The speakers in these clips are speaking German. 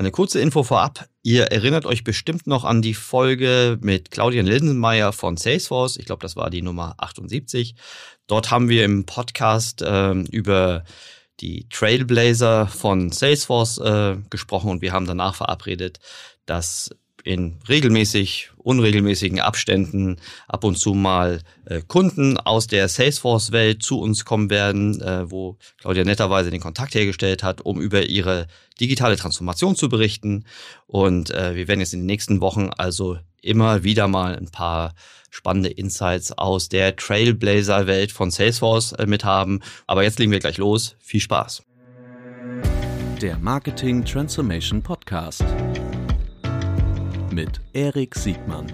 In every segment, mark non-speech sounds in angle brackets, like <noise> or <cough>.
Eine kurze Info vorab. Ihr erinnert euch bestimmt noch an die Folge mit Claudian Lindenmeier von Salesforce. Ich glaube, das war die Nummer 78. Dort haben wir im Podcast äh, über die Trailblazer von Salesforce äh, gesprochen und wir haben danach verabredet, dass in regelmäßig, unregelmäßigen Abständen ab und zu mal äh, Kunden aus der Salesforce-Welt zu uns kommen werden, äh, wo Claudia netterweise den Kontakt hergestellt hat, um über ihre digitale Transformation zu berichten. Und äh, wir werden jetzt in den nächsten Wochen also immer wieder mal ein paar spannende Insights aus der Trailblazer-Welt von Salesforce äh, mit haben. Aber jetzt legen wir gleich los. Viel Spaß. Der Marketing Transformation Podcast mit Erik Siegmann.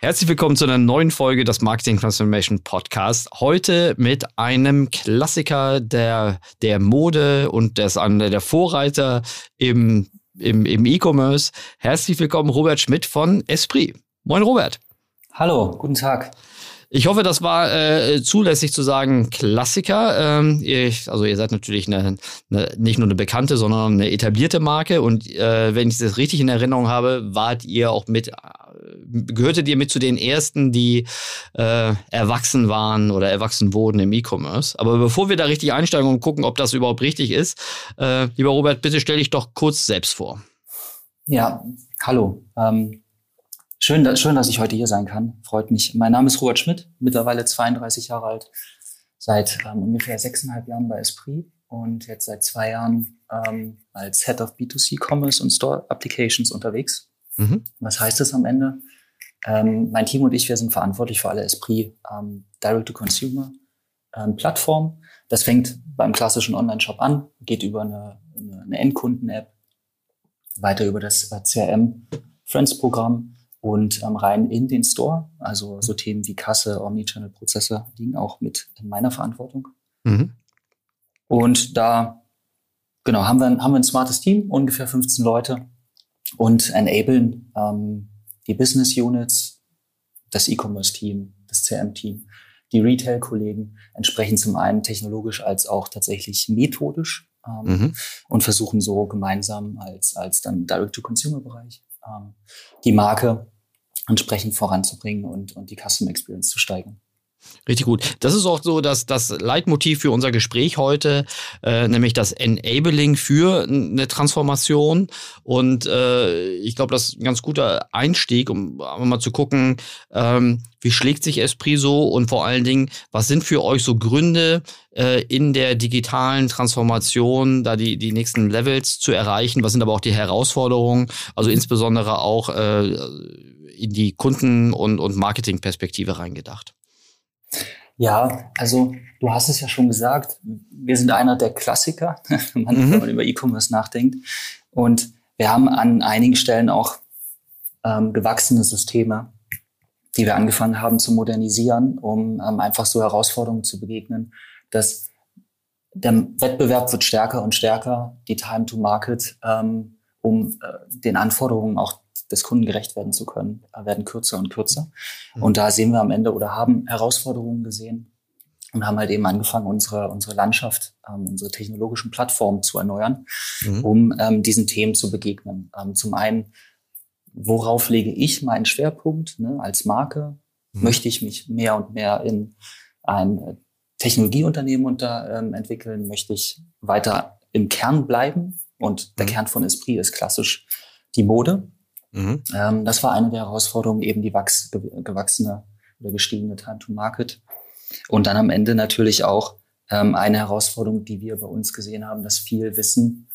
Herzlich willkommen zu einer neuen Folge des Marketing Transformation Podcast. Heute mit einem Klassiker der, der Mode und des, der Vorreiter im im, im E-Commerce. Herzlich willkommen, Robert Schmidt von Esprit. Moin, Robert. Hallo, guten Tag. Ich hoffe, das war äh, zulässig zu sagen Klassiker. Ähm, ihr, also ihr seid natürlich eine, eine, nicht nur eine bekannte, sondern eine etablierte Marke. Und äh, wenn ich das richtig in Erinnerung habe, wart ihr auch mit, gehörtet ihr mit zu den ersten, die äh, erwachsen waren oder erwachsen wurden im E-Commerce. Aber bevor wir da richtig einsteigen und gucken, ob das überhaupt richtig ist, äh, lieber Robert, bitte stell dich doch kurz selbst vor. Ja, hallo. Ähm Schön, schön, dass ich heute hier sein kann. Freut mich. Mein Name ist Robert Schmidt, mittlerweile 32 Jahre alt, seit ähm, ungefähr sechseinhalb Jahren bei Esprit und jetzt seit zwei Jahren ähm, als Head of B2C Commerce und Store Applications unterwegs. Mhm. Was heißt das am Ende? Ähm, mein Team und ich, wir sind verantwortlich für alle Esprit ähm, Direct-to-Consumer ähm. Das fängt beim klassischen Online-Shop an, geht über eine, eine, Endkunden-App, weiter über das CRM Friends-Programm und ähm, rein in den Store. Also so Themen wie Kasse, Omnichannel-Prozesse liegen auch mit in meiner Verantwortung. Mhm. Und da genau haben wir, haben wir ein smartes Team, ungefähr 15 Leute und enablen ähm, die Business Units, das E-Commerce-Team, das CM-Team, die Retail-Kollegen entsprechend zum einen technologisch als auch tatsächlich methodisch ähm, mhm. und versuchen so gemeinsam als, als dann Direct-to-Consumer-Bereich ähm, die Marke entsprechend voranzubringen und, und die Custom Experience zu steigern. Richtig gut. Das ist auch so dass das Leitmotiv für unser Gespräch heute, äh, nämlich das Enabling für eine Transformation. Und äh, ich glaube, das ist ein ganz guter Einstieg, um mal zu gucken, ähm, wie schlägt sich Esprit so und vor allen Dingen, was sind für euch so Gründe äh, in der digitalen Transformation, da die, die nächsten Levels zu erreichen? Was sind aber auch die Herausforderungen? Also insbesondere auch äh, in die Kunden- und, und Marketingperspektive reingedacht. Ja, also du hast es ja schon gesagt, wir sind einer der Klassiker, <laughs> wenn man, mhm. über E-Commerce nachdenkt. Und wir haben an einigen Stellen auch ähm, gewachsene Systeme, die wir angefangen haben zu modernisieren, um ähm, einfach so Herausforderungen zu begegnen, dass der Wettbewerb wird stärker und stärker, die Time to Market, ähm, um äh, den Anforderungen auch des Kunden gerecht werden zu können, werden kürzer und kürzer. Mhm. Und da sehen wir am Ende oder haben Herausforderungen gesehen und haben halt eben angefangen, unsere, unsere Landschaft, ähm, unsere technologischen Plattformen zu erneuern, mhm. um ähm, diesen Themen zu begegnen. Ähm, zum einen, worauf lege ich meinen Schwerpunkt ne, als Marke? Mhm. Möchte ich mich mehr und mehr in ein Technologieunternehmen unter, ähm, entwickeln? Möchte ich weiter im Kern bleiben? Und der mhm. Kern von Esprit ist klassisch die Mode. Mhm. Ähm, das war eine der Herausforderungen, eben die wachs gewachsene oder gestiegene Time to Market. Und dann am Ende natürlich auch ähm, eine Herausforderung, die wir bei uns gesehen haben, dass viel Wissen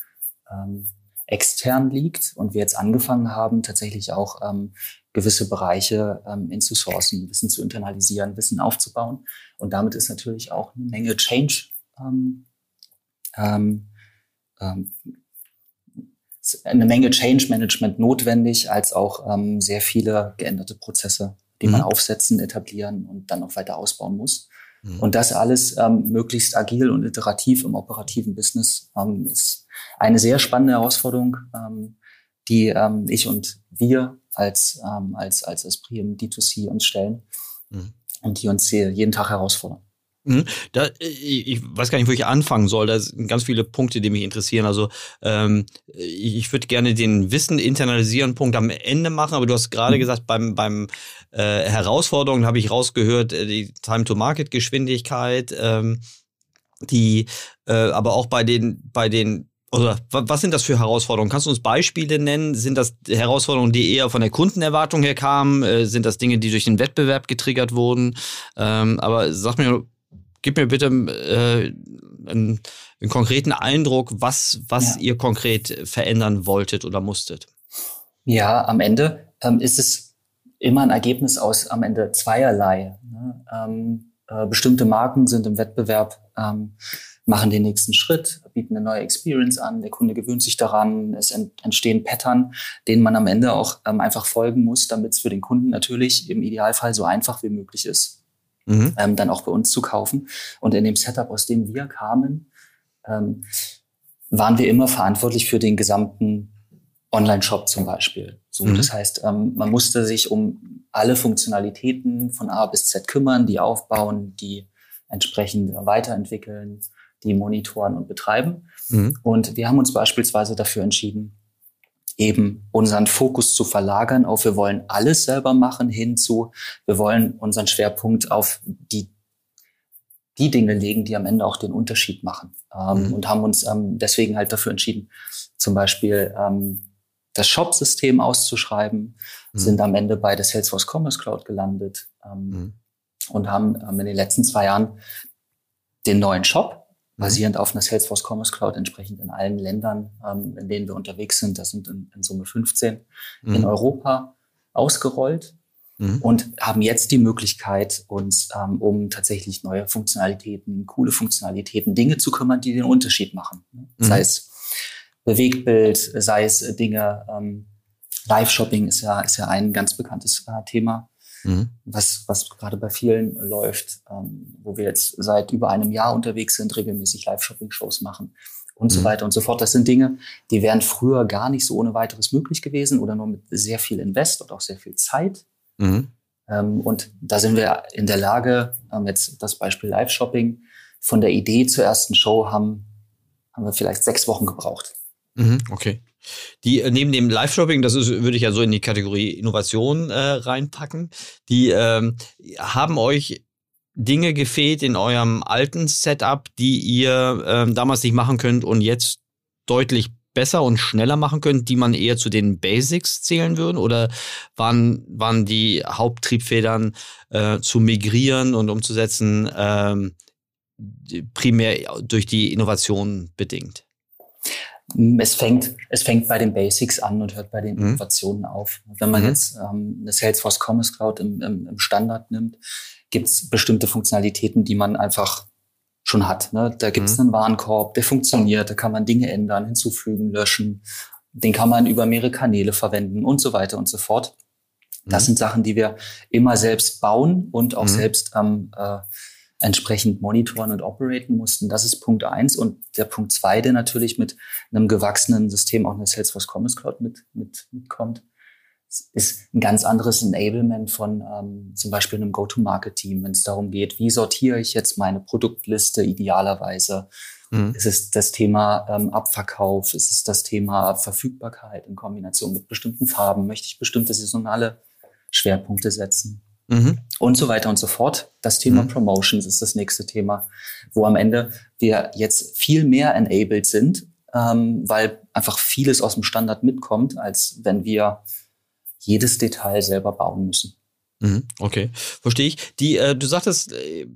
ähm, extern liegt und wir jetzt angefangen haben, tatsächlich auch ähm, gewisse Bereiche ähm, inzusourcen, Wissen zu internalisieren, Wissen aufzubauen. Und damit ist natürlich auch eine Menge Change ähm, ähm, ähm, eine Menge Change Management notwendig, als auch ähm, sehr viele geänderte Prozesse, die mhm. man aufsetzen, etablieren und dann noch weiter ausbauen muss. Mhm. Und das alles ähm, möglichst agil und iterativ im operativen Business ähm, ist eine sehr spannende Herausforderung, ähm, die ähm, ich und wir als, ähm, als, als Esprit im D2C uns stellen mhm. und die uns jeden Tag herausfordern. Mhm. Da, ich weiß gar nicht, wo ich anfangen soll. Da sind ganz viele Punkte, die mich interessieren. Also ähm, ich würde gerne den Wissen internalisieren Punkt am Ende machen, aber du hast gerade mhm. gesagt, beim, beim äh, Herausforderungen habe ich rausgehört, äh, die Time-to-Market-Geschwindigkeit, ähm, die äh, aber auch bei den, bei den oder was sind das für Herausforderungen? Kannst du uns Beispiele nennen? Sind das Herausforderungen, die eher von der Kundenerwartung her kamen? Äh, sind das Dinge, die durch den Wettbewerb getriggert wurden? Ähm, aber sag mir gib mir bitte äh, einen, einen, konkreten Eindruck, was, was ja. ihr konkret verändern wolltet oder musstet. Ja, am Ende ähm, ist es immer ein Ergebnis aus am Ende zweierlei. Ne? Ähm, äh, bestimmte Marken sind im Wettbewerb, ähm, machen den nächsten Schritt, bieten eine neue Experience an, der Kunde gewöhnt sich daran, es ent entstehen Pattern, denen man am Ende auch ähm, einfach folgen muss, damit es für den Kunden natürlich im Idealfall so einfach wie möglich ist mhm. ähm, dann auch bei uns zu kaufen. Und in dem Setup, aus dem wir kamen, ähm, waren wir immer verantwortlich für den gesamten Online-Shop zum Beispiel. So, mhm. Das heißt, ähm, man musste sich um alle Funktionalitäten von A bis Z kümmern, die aufbauen, die entsprechend weiterentwickeln, die monitoren und betreiben. Mhm. Und wir haben uns beispielsweise dafür entschieden, eben unseren Fokus zu verlagern auf wir wollen alles selber machen hinzu, wir wollen unseren Schwerpunkt auf die die Dinge legen, die am Ende auch den Unterschied machen. Ähm, mhm. Und haben uns ähm, deswegen halt dafür entschieden, zum Beispiel ähm, das Shop-System auszuschreiben, mhm. sind am Ende bei der Salesforce Commerce Cloud gelandet ähm, mhm. und haben ähm, in den letzten zwei Jahren den neuen Shop. Basierend auf einer Salesforce Commerce Cloud entsprechend in allen Ländern, ähm, in denen wir unterwegs sind, das sind in, in Summe 15, mhm. in Europa ausgerollt mhm. und haben jetzt die Möglichkeit, uns ähm, um tatsächlich neue Funktionalitäten, coole Funktionalitäten, Dinge zu kümmern, die den Unterschied machen. Ne? Mhm. Sei es Bewegtbild, sei es Dinge, ähm, Live-Shopping ist ja, ist ja ein ganz bekanntes äh, Thema mhm. was, was gerade bei vielen läuft, ähm, wo wir jetzt seit über einem Jahr unterwegs sind, regelmäßig Live-Shopping-Shows machen und mhm. so weiter und so fort. Das sind Dinge, die wären früher gar nicht so ohne weiteres möglich gewesen oder nur mit sehr viel Invest und auch sehr viel Zeit. Mhm. Ähm, und da sind wir in der Lage, ähm, jetzt das Beispiel Live-Shopping, von der Idee zur ersten Show haben, haben wir vielleicht sechs Wochen gebraucht. Mhm, okay. Die äh, neben dem Live-Shopping, das ist, würde ich ja so in die Kategorie Innovation äh, reinpacken, die ähm, haben euch Dinge gefehlt in eurem alten Setup, die ihr ähm, damals nicht machen könnt und jetzt deutlich besser und schneller machen könnt, die man eher zu den Basics zählen würden? Oder waren, waren die Haupttriebfedern äh, zu migrieren und umzusetzen ähm, primär durch die Innovation bedingt? Es fängt, es fängt bei den Basics an und hört bei den mhm. Innovationen auf. Wenn man mhm. jetzt ähm, eine Salesforce Commerce Cloud im, im, im Standard nimmt, gibt es bestimmte Funktionalitäten, die man einfach schon hat. Ne? Da gibt es mhm. einen Warenkorb, der funktioniert, da kann man Dinge ändern, hinzufügen, löschen. Den kann man über mehrere Kanäle verwenden und so weiter und so fort. Das mhm. sind Sachen, die wir immer selbst bauen und auch mhm. selbst ähm, äh, entsprechend monitoren und operaten mussten. Das ist Punkt eins. Und der Punkt zwei, der natürlich mit einem gewachsenen System auch eine Salesforce Commerce Cloud mit, mit, mitkommt, ist ein ganz anderes Enablement von ähm, zum Beispiel einem Go-to-Market-Team, wenn es darum geht, wie sortiere ich jetzt meine Produktliste idealerweise. Mhm. Ist es das Thema ähm, Abverkauf? Ist es das Thema Verfügbarkeit in Kombination mit bestimmten Farben? Möchte ich bestimmte saisonale Schwerpunkte setzen? Mhm. Und so weiter und so fort. Das Thema mhm. Promotions ist das nächste Thema, wo am Ende wir jetzt viel mehr enabled sind, ähm, weil einfach vieles aus dem Standard mitkommt, als wenn wir jedes Detail selber bauen müssen. Mhm. Okay, verstehe ich. Die, äh, du sagtest äh,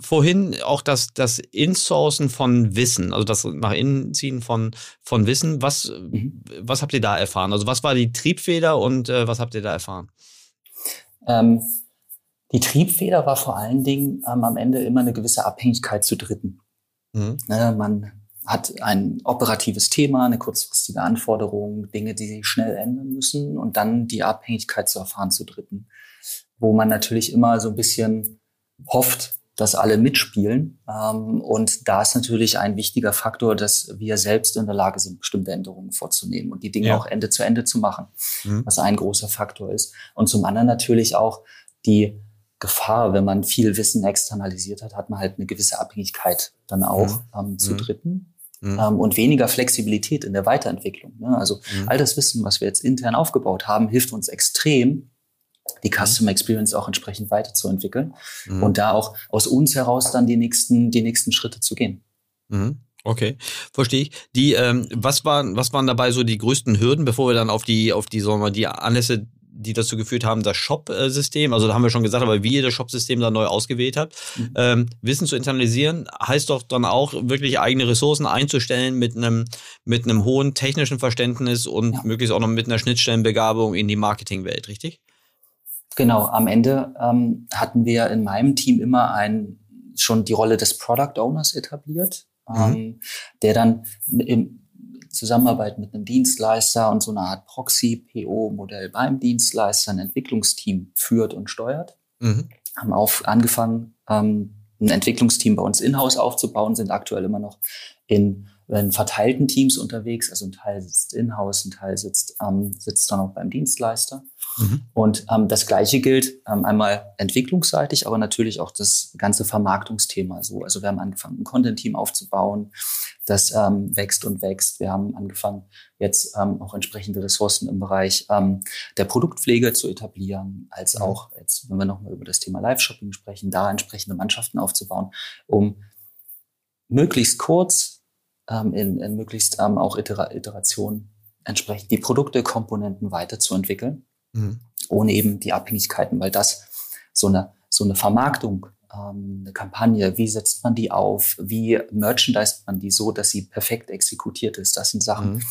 vorhin auch das, das Insourcen von Wissen, also das nach innen ziehen von, von Wissen. Was, mhm. was habt ihr da erfahren? Also was war die Triebfeder und äh, was habt ihr da erfahren? Ähm, die Triebfeder war vor allen Dingen ähm, am Ende immer eine gewisse Abhängigkeit zu Dritten. Mhm. Ne, man hat ein operatives Thema, eine kurzfristige Anforderung, Dinge, die sich schnell ändern müssen und dann die Abhängigkeit zu erfahren zu Dritten, wo man natürlich immer so ein bisschen hofft, dass alle mitspielen. Ähm, und da ist natürlich ein wichtiger Faktor, dass wir selbst in der Lage sind, bestimmte Änderungen vorzunehmen und die Dinge ja. auch Ende zu Ende zu machen, mhm. was ein großer Faktor ist. Und zum anderen natürlich auch die Gefahr, wenn man viel Wissen externalisiert hat, hat man halt eine gewisse Abhängigkeit dann auch mhm. ähm, zu mhm. Dritten. Mhm. Ähm, und weniger Flexibilität in der Weiterentwicklung. Ne? Also all das Wissen, was wir jetzt intern aufgebaut haben, hilft uns extrem, die. Customer Experience auch entsprechend weiterzuentwickeln und da auch aus uns heraus dann die nächsten, die nächsten Schritte zu gehen. Okay, verstehe ich. Die, ähm, was waren, was waren dabei so die größten Hürden, bevor wir dann auf die, auf die, sagen wir mal, die Anlässe, die dazu geführt haben, das Shop-System, also da haben wir schon gesagt, aber wie ihr das Shop-System dann neu ausgewählt habt, mhm. ähm, Wissen zu internalisieren, heißt doch dann auch wirklich eigene Ressourcen einzustellen mit einem, mit einem hohen technischen Verständnis und ja. möglichst auch noch mit einer Schnittstellenbegabung in die Marketingwelt, richtig? Genau, am Ende ähm, hatten wir in meinem Team immer ein, schon die Rolle des Product Owners etabliert, mhm. ähm, der dann in Zusammenarbeit mit einem Dienstleister und so einer Art Proxy-PO-Modell beim Dienstleister ein Entwicklungsteam führt und steuert. Mhm. Haben auf, angefangen, ähm, ein Entwicklungsteam bei uns in-house aufzubauen, sind aktuell immer noch in in verteilten Teams unterwegs. Also ein Teil sitzt in-house, ein Teil sitzt, ähm, sitzt dann auch beim Dienstleister. Mhm. Und ähm, das Gleiche gilt ähm, einmal entwicklungsseitig, aber natürlich auch das ganze Vermarktungsthema. So, also wir haben angefangen, ein Content-Team aufzubauen, das ähm, wächst und wächst. Wir haben angefangen, jetzt ähm, auch entsprechende Ressourcen im Bereich ähm, der Produktpflege zu etablieren, als mhm. auch jetzt, wenn wir nochmal über das Thema Live-Shopping sprechen, da entsprechende Mannschaften aufzubauen, um möglichst kurz ähm, in, in möglichst ähm, auch Itera Iterationen entsprechend die Produkte, Komponenten weiterzuentwickeln, mhm. ohne eben die Abhängigkeiten, weil das so eine, so eine Vermarktung, ähm, eine Kampagne, wie setzt man die auf, wie merchandise man die so, dass sie perfekt exekutiert ist, das sind Sachen, mhm.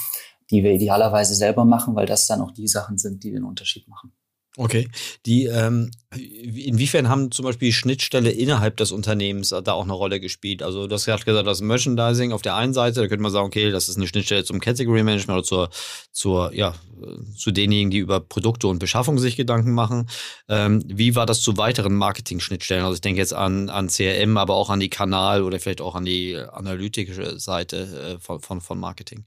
die wir idealerweise selber machen, weil das dann auch die Sachen sind, die den Unterschied machen. Okay. Die, ähm, inwiefern haben zum Beispiel Schnittstelle innerhalb des Unternehmens da auch eine Rolle gespielt? Also, du hast gerade gesagt, das Merchandising auf der einen Seite, da könnte man sagen, okay, das ist eine Schnittstelle zum Category Management oder zur, zur, ja, zu denjenigen, die über Produkte und Beschaffung sich Gedanken machen. Ähm, wie war das zu weiteren Marketing-Schnittstellen? Also, ich denke jetzt an, an CRM, aber auch an die Kanal- oder vielleicht auch an die analytische Seite äh, von, von, von Marketing.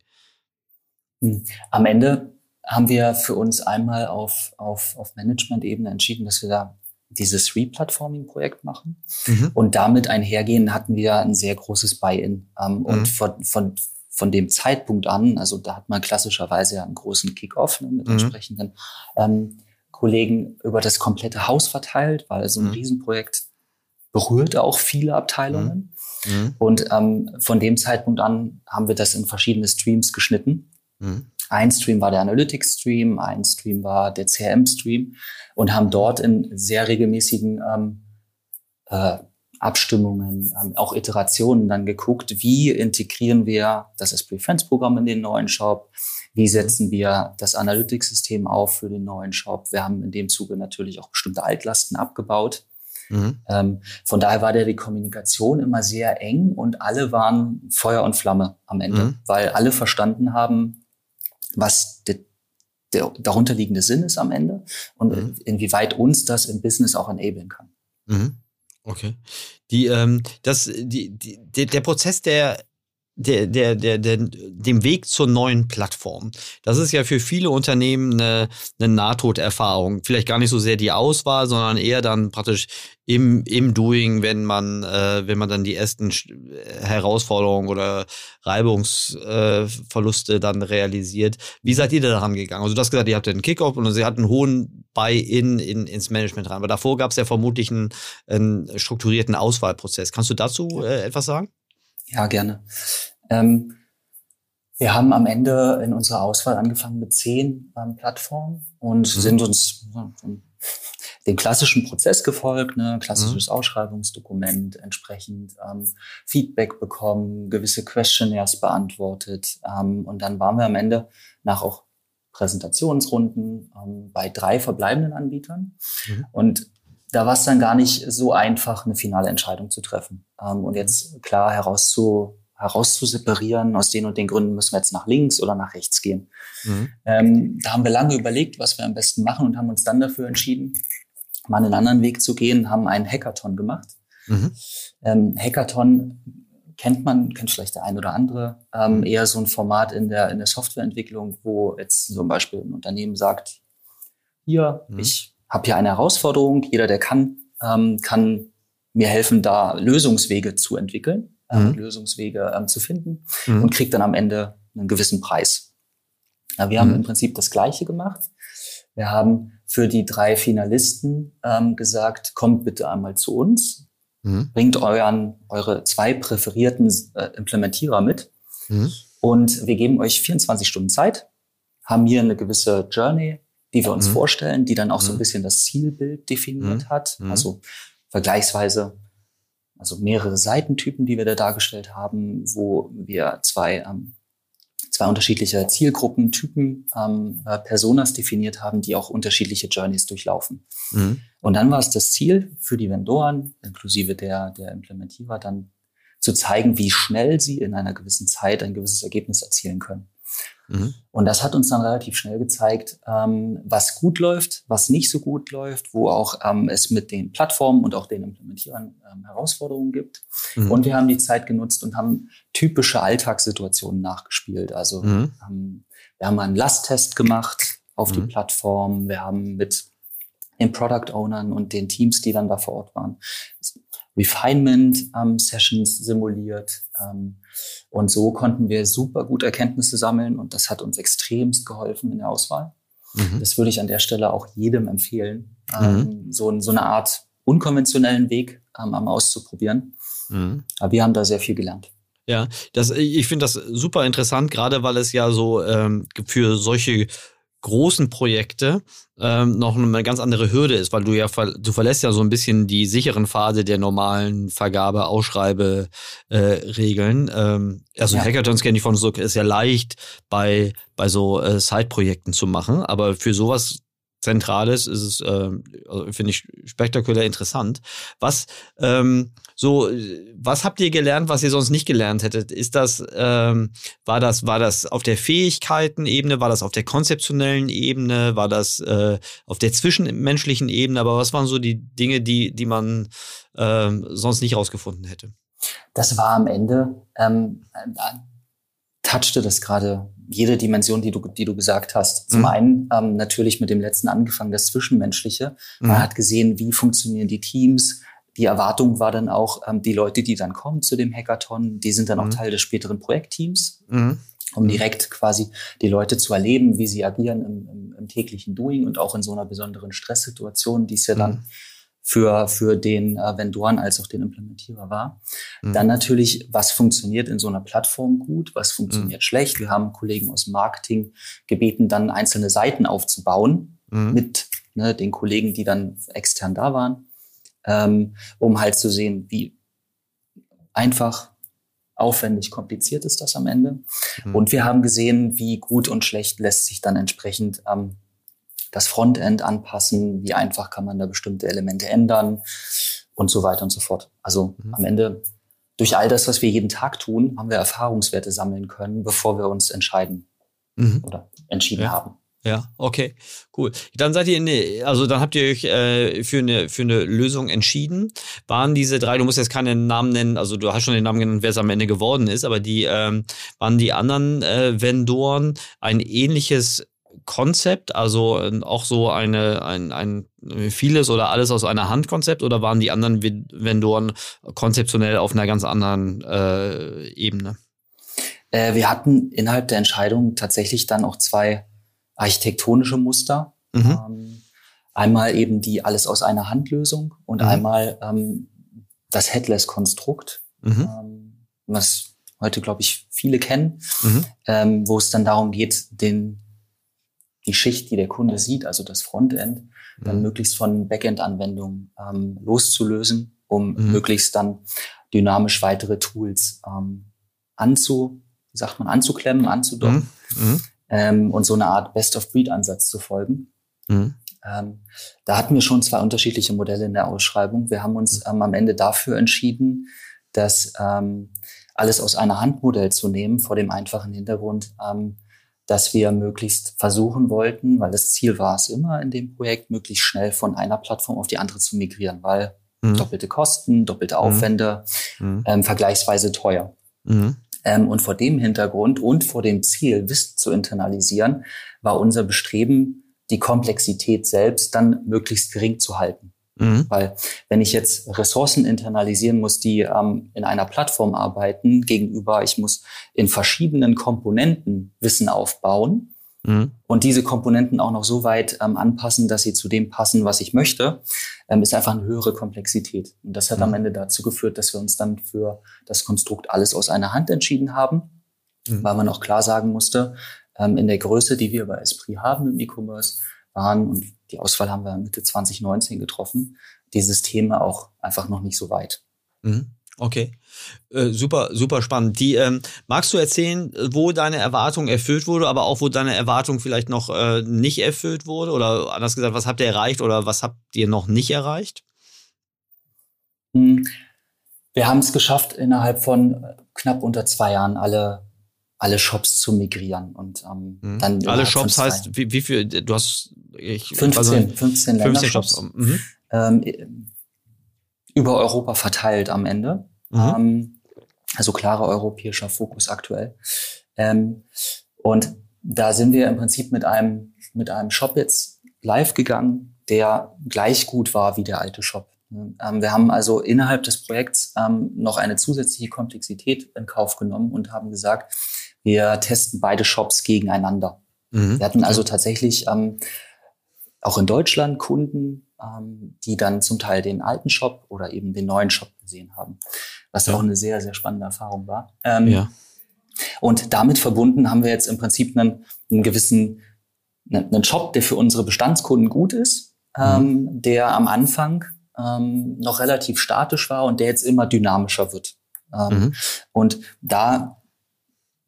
Hm. Am Ende haben wir für uns einmal auf, auf, auf Management-Ebene entschieden, dass wir da dieses Replatforming-Projekt machen. Mhm. Und damit einhergehen hatten wir ein sehr großes Buy-in. Ähm, mhm. Und von, von, von dem Zeitpunkt an, also da hat man klassischerweise ja einen großen Kick-off ne, mit mhm. entsprechenden ähm, Kollegen über das komplette Haus verteilt, weil so ein mhm. Riesenprojekt berührt auch viele Abteilungen. Mhm. Mhm. Und ähm, von dem Zeitpunkt an haben wir das in verschiedene Streams geschnitten. Mhm. Ein Stream war der Analytics-Stream, ein Stream war der CRM-Stream und haben dort in sehr regelmäßigen ähm, äh, Abstimmungen, ähm, auch Iterationen dann geguckt, wie integrieren wir das Esprit Friends Programm in den neuen Shop, wie setzen wir das Analytics-System auf für den neuen Shop. Wir haben in dem Zuge natürlich auch bestimmte Altlasten abgebaut. Mhm. Ähm, von daher war der die Kommunikation immer sehr eng und alle waren Feuer und Flamme am Ende, mhm. weil alle verstanden haben, was der, der darunterliegende Sinn ist am Ende und mhm. inwieweit uns das im Business auch enablen kann. Mhm. Okay. Die, ähm, das, die, die, der Prozess der der, der, der, der, dem Weg zur neuen Plattform. Das ist ja für viele Unternehmen eine, eine Nahtoderfahrung. Vielleicht gar nicht so sehr die Auswahl, sondern eher dann praktisch im, im Doing, wenn man, äh, wenn man dann die ersten Herausforderungen oder Reibungsverluste äh, dann realisiert. Wie seid ihr da daran gegangen? Also du hast gesagt, ihr habt einen Kickoff und sie hatten einen hohen Buy-in in, ins Management rein. Aber davor gab es ja vermutlich einen, einen strukturierten Auswahlprozess. Kannst du dazu äh, etwas sagen? Ja, gerne. Ähm, wir haben am Ende in unserer Auswahl angefangen mit zehn ähm, Plattformen und mhm. sind uns ja, <laughs> dem klassischen Prozess gefolgt, ne, klassisches mhm. Ausschreibungsdokument, entsprechend ähm, Feedback bekommen, gewisse Questionnaires beantwortet ähm, und dann waren wir am Ende nach auch Präsentationsrunden ähm, bei drei verbleibenden Anbietern mhm. und da war es dann gar nicht so einfach, eine finale Entscheidung zu treffen. Ähm, und jetzt klar herauszu, herauszuseparieren, aus den und den Gründen müssen wir jetzt nach links oder nach rechts gehen. Mhm. Ähm, da haben wir lange überlegt, was wir am besten machen und haben uns dann dafür entschieden, mal einen anderen Weg zu gehen, haben einen Hackathon gemacht. Mhm. Ähm, Hackathon kennt man, kennt vielleicht der ein oder andere, ähm, mhm. eher so ein Format in der, in der Softwareentwicklung, wo jetzt zum Beispiel ein Unternehmen sagt, hier, mhm. ich habe hier eine Herausforderung, jeder, der kann, ähm, kann mir helfen, da Lösungswege zu entwickeln, äh, mhm. Lösungswege ähm, zu finden mhm. und kriegt dann am Ende einen gewissen Preis. Ja, wir haben mhm. im Prinzip das Gleiche gemacht. Wir haben für die drei Finalisten ähm, gesagt, kommt bitte einmal zu uns, mhm. bringt euren, eure zwei präferierten äh, Implementierer mit mhm. und wir geben euch 24 Stunden Zeit, haben hier eine gewisse Journey, die wir uns mhm. vorstellen, die dann auch so ein mhm. bisschen das Zielbild definiert mhm. hat. Also vergleichsweise, also mehrere Seitentypen, die wir da dargestellt haben, wo wir zwei ähm, zwei unterschiedliche Zielgruppen, Typen, ähm, äh, Personas definiert haben, die auch unterschiedliche Journeys durchlaufen. Mhm. Und dann war es das Ziel für die Vendoren, inklusive der, der Implementierer, dann zu zeigen, wie schnell sie in einer gewissen Zeit ein gewisses Ergebnis erzielen können. Mhm. Und das hat uns dann relativ schnell gezeigt, ähm, was gut läuft, was nicht so gut läuft, wo auch ähm, es mit den Plattformen und auch den Implementierern ähm, Herausforderungen gibt. Mhm. Und wir haben die Zeit genutzt und haben typische Alltagssituationen nachgespielt. Also mhm. haben, wir haben einen Lasttest gemacht auf die mhm. Plattform. Wir haben mit den Product Ownern und den Teams, die dann da vor Ort waren, Refinement-Sessions ähm, simuliert. Ähm, und so konnten wir super gut Erkenntnisse sammeln und das hat uns extremst geholfen in der Auswahl. Mhm. Das würde ich an der Stelle auch jedem empfehlen, ähm, mhm. so, so, eine Art unkonventionellen Weg ähm, auszuprobieren. Mhm. Aber wir haben da sehr viel gelernt. Ja, das, ich finde das super interessant, gerade weil es ja so ähm, für solche großen Projekte ähm, noch eine ganz andere Hürde ist, weil du ja du verlässt ja so ein bisschen die sicheren Pfade der normalen Vergabe, Ausschreibe äh, Regeln. Ähm, also ja. Hackathons kenne ich von so ist ja leicht bei bei so äh, Side-Projekten zu machen, aber für sowas Zentrales ist es, äh, also finde ich spektakulär interessant. Was ähm, so, was habt ihr gelernt, was ihr sonst nicht gelernt hättet? Ist das, ähm, war das, war das auf der Fähigkeitenebene, war das auf der konzeptionellen Ebene, war das äh, auf der zwischenmenschlichen Ebene? Aber was waren so die Dinge, die, die man ähm, sonst nicht rausgefunden hätte? Das war am Ende ähm, touchte das gerade jede Dimension, die du, die du gesagt hast. Zum mhm. einen ähm, natürlich mit dem letzten angefangen, das Zwischenmenschliche. Man mhm. hat gesehen, wie funktionieren die Teams. Die Erwartung war dann auch, ähm, die Leute, die dann kommen zu dem Hackathon, die sind dann mhm. auch Teil des späteren Projektteams, mhm. um direkt quasi die Leute zu erleben, wie sie agieren im, im, im, täglichen Doing und auch in so einer besonderen Stresssituation, die es ja dann mhm für, für den äh, Vendoren als auch den Implementierer war. Mhm. Dann natürlich, was funktioniert in so einer Plattform gut, was funktioniert mhm. schlecht. Wir haben Kollegen aus Marketing gebeten, dann einzelne Seiten aufzubauen mhm. mit ne, den Kollegen, die dann extern da waren, ähm, um halt zu sehen, wie einfach aufwendig kompliziert ist das am Ende. Mhm. Und wir haben gesehen, wie gut und schlecht lässt sich dann entsprechend ähm, das Frontend anpassen, wie einfach kann man da bestimmte Elemente ändern und so weiter und so fort. Also mhm. am Ende durch all das, was wir jeden Tag tun, haben wir Erfahrungswerte sammeln können, bevor wir uns entscheiden mhm. oder entschieden ja. haben. Ja, okay, cool. Dann seid ihr in, also dann habt ihr euch äh, für eine für eine Lösung entschieden. Waren diese drei, du musst jetzt keinen Namen nennen, also du hast schon den Namen genannt, wer es am Ende geworden ist, aber die ähm, waren die anderen äh, Vendoren ein ähnliches Konzept, also äh, auch so eine, ein, ein vieles oder alles aus einer Hand Konzept oder waren die anderen Vendoren konzeptionell auf einer ganz anderen äh, Ebene? Äh, wir hatten innerhalb der Entscheidung tatsächlich dann auch zwei architektonische Muster. Mhm. Ähm, einmal eben die alles aus einer Hand Lösung und mhm. einmal ähm, das Headless-Konstrukt, mhm. ähm, was heute, glaube ich, viele kennen, mhm. ähm, wo es dann darum geht, den die Schicht, die der Kunde sieht, also das Frontend, mhm. dann möglichst von Backend-Anwendungen ähm, loszulösen, um mhm. möglichst dann dynamisch weitere Tools ähm, anzu, wie sagt man, anzuklemmen, anzudocken mhm. mhm. ähm, und so eine Art Best-of-Breed-Ansatz zu folgen. Mhm. Ähm, da hatten wir schon zwei unterschiedliche Modelle in der Ausschreibung. Wir haben uns ähm, am Ende dafür entschieden, dass ähm, alles aus einer Hand Modell zu nehmen, vor dem einfachen Hintergrund, ähm, dass wir möglichst versuchen wollten, weil das Ziel war es immer in dem Projekt, möglichst schnell von einer Plattform auf die andere zu migrieren, weil Mhm. Doppelte Kosten, doppelte mhm. Aufwände, mhm. ähm, vergleichsweise teuer. Mhm. Ähm, und vor dem Hintergrund und vor dem Ziel, Wissen zu internalisieren, war unser Bestreben, die Komplexität selbst dann möglichst gering zu halten. Mhm. Weil wenn ich jetzt Ressourcen internalisieren muss, die ähm, in einer Plattform arbeiten, gegenüber, ich muss in verschiedenen Komponenten Wissen aufbauen, Mhm. Und diese Komponenten auch noch so weit ähm, anpassen, dass sie zu dem passen, was ich möchte, ähm, ist einfach eine höhere Komplexität. Und das hat mhm. am Ende dazu geführt, dass wir uns dann für das Konstrukt alles aus einer Hand entschieden haben, mhm. weil man auch klar sagen musste, ähm, in der Größe, die wir bei Esprit haben im E-Commerce, waren, und die Auswahl haben wir Mitte 2019 getroffen, die Systeme auch einfach noch nicht so weit. Mhm. Okay, äh, super, super spannend. Die, ähm, magst du erzählen, wo deine Erwartung erfüllt wurde, aber auch wo deine Erwartung vielleicht noch äh, nicht erfüllt wurde? Oder anders gesagt, was habt ihr erreicht oder was habt ihr noch nicht erreicht? Hm. Wir haben es geschafft, innerhalb von knapp unter zwei Jahren alle alle Shops zu migrieren und ähm, mhm. dann alle Shops heißt wie, wie viel du hast ich 15 also 15 Ländershops 15 Shops. Mhm. Ähm, über Europa verteilt am Ende Mhm. Ähm, also klarer europäischer Fokus aktuell. Ähm, und da sind wir im Prinzip mit einem, mit einem Shop jetzt live gegangen, der gleich gut war wie der alte Shop. Ähm, wir haben also innerhalb des Projekts ähm, noch eine zusätzliche Komplexität in Kauf genommen und haben gesagt, wir testen beide Shops gegeneinander. Mhm. Wir hatten also tatsächlich ähm, auch in Deutschland Kunden, ähm, die dann zum Teil den alten Shop oder eben den neuen Shop gesehen haben, was ja. auch eine sehr, sehr spannende Erfahrung war. Ähm, ja. Und damit verbunden haben wir jetzt im Prinzip einen, einen gewissen einen Shop, der für unsere Bestandskunden gut ist, ähm, mhm. der am Anfang ähm, noch relativ statisch war und der jetzt immer dynamischer wird. Ähm, mhm. Und da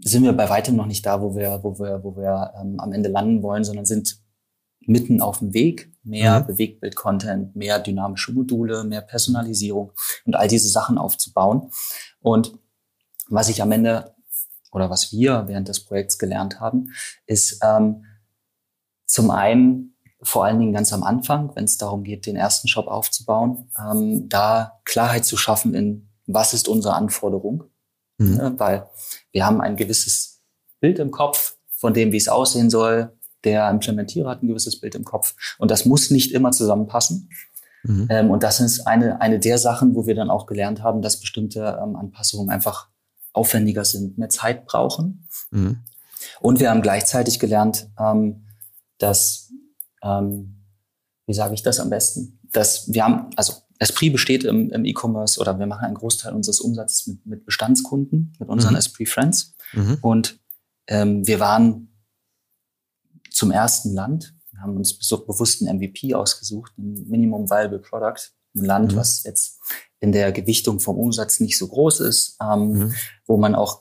sind wir bei weitem noch nicht da, wo wir, wo wir, wo wir ähm, am Ende landen wollen, sondern sind mitten auf dem Weg, mehr mhm. Bewegtbild-Content, mehr dynamische Module, mehr Personalisierung und all diese Sachen aufzubauen. Und was ich am Ende oder was wir während des Projekts gelernt haben, ist ähm, zum einen vor allen Dingen ganz am Anfang, wenn es darum geht, den ersten Shop aufzubauen, ähm, da Klarheit zu schaffen in, was ist unsere Anforderung, mhm. ne? weil wir haben ein gewisses Bild im Kopf von dem, wie es aussehen soll, der Implementierer hat ein gewisses Bild im Kopf. Und das muss nicht immer zusammenpassen. Mhm. Ähm, und das ist eine, eine der Sachen, wo wir dann auch gelernt haben, dass bestimmte ähm, Anpassungen einfach aufwendiger sind, mehr Zeit brauchen. Mhm. Und wir haben gleichzeitig gelernt, ähm, dass, ähm, wie sage ich das am besten, dass wir haben, also Esprit besteht im, im E-Commerce oder wir machen einen Großteil unseres Umsatzes mit, mit Bestandskunden, mit unseren mhm. Esprit Friends. Mhm. Und ähm, wir waren zum ersten Land. Haben uns bewusst ein MVP ausgesucht, ein Minimum Viable Product, ein Land, mhm. was jetzt in der Gewichtung vom Umsatz nicht so groß ist, ähm, mhm. wo man auch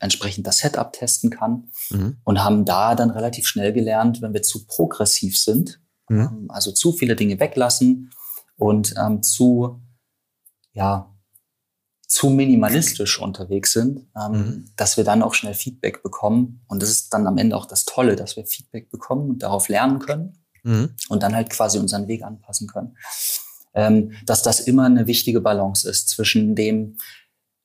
entsprechend das Setup testen kann mhm. und haben da dann relativ schnell gelernt, wenn wir zu progressiv sind, mhm. ähm, also zu viele Dinge weglassen und ähm, zu ja zu minimalistisch unterwegs sind, ähm, mhm. dass wir dann auch schnell Feedback bekommen. Und das ist dann am Ende auch das Tolle, dass wir Feedback bekommen und darauf lernen können mhm. und dann halt quasi unseren Weg anpassen können. Ähm, dass das immer eine wichtige Balance ist zwischen dem,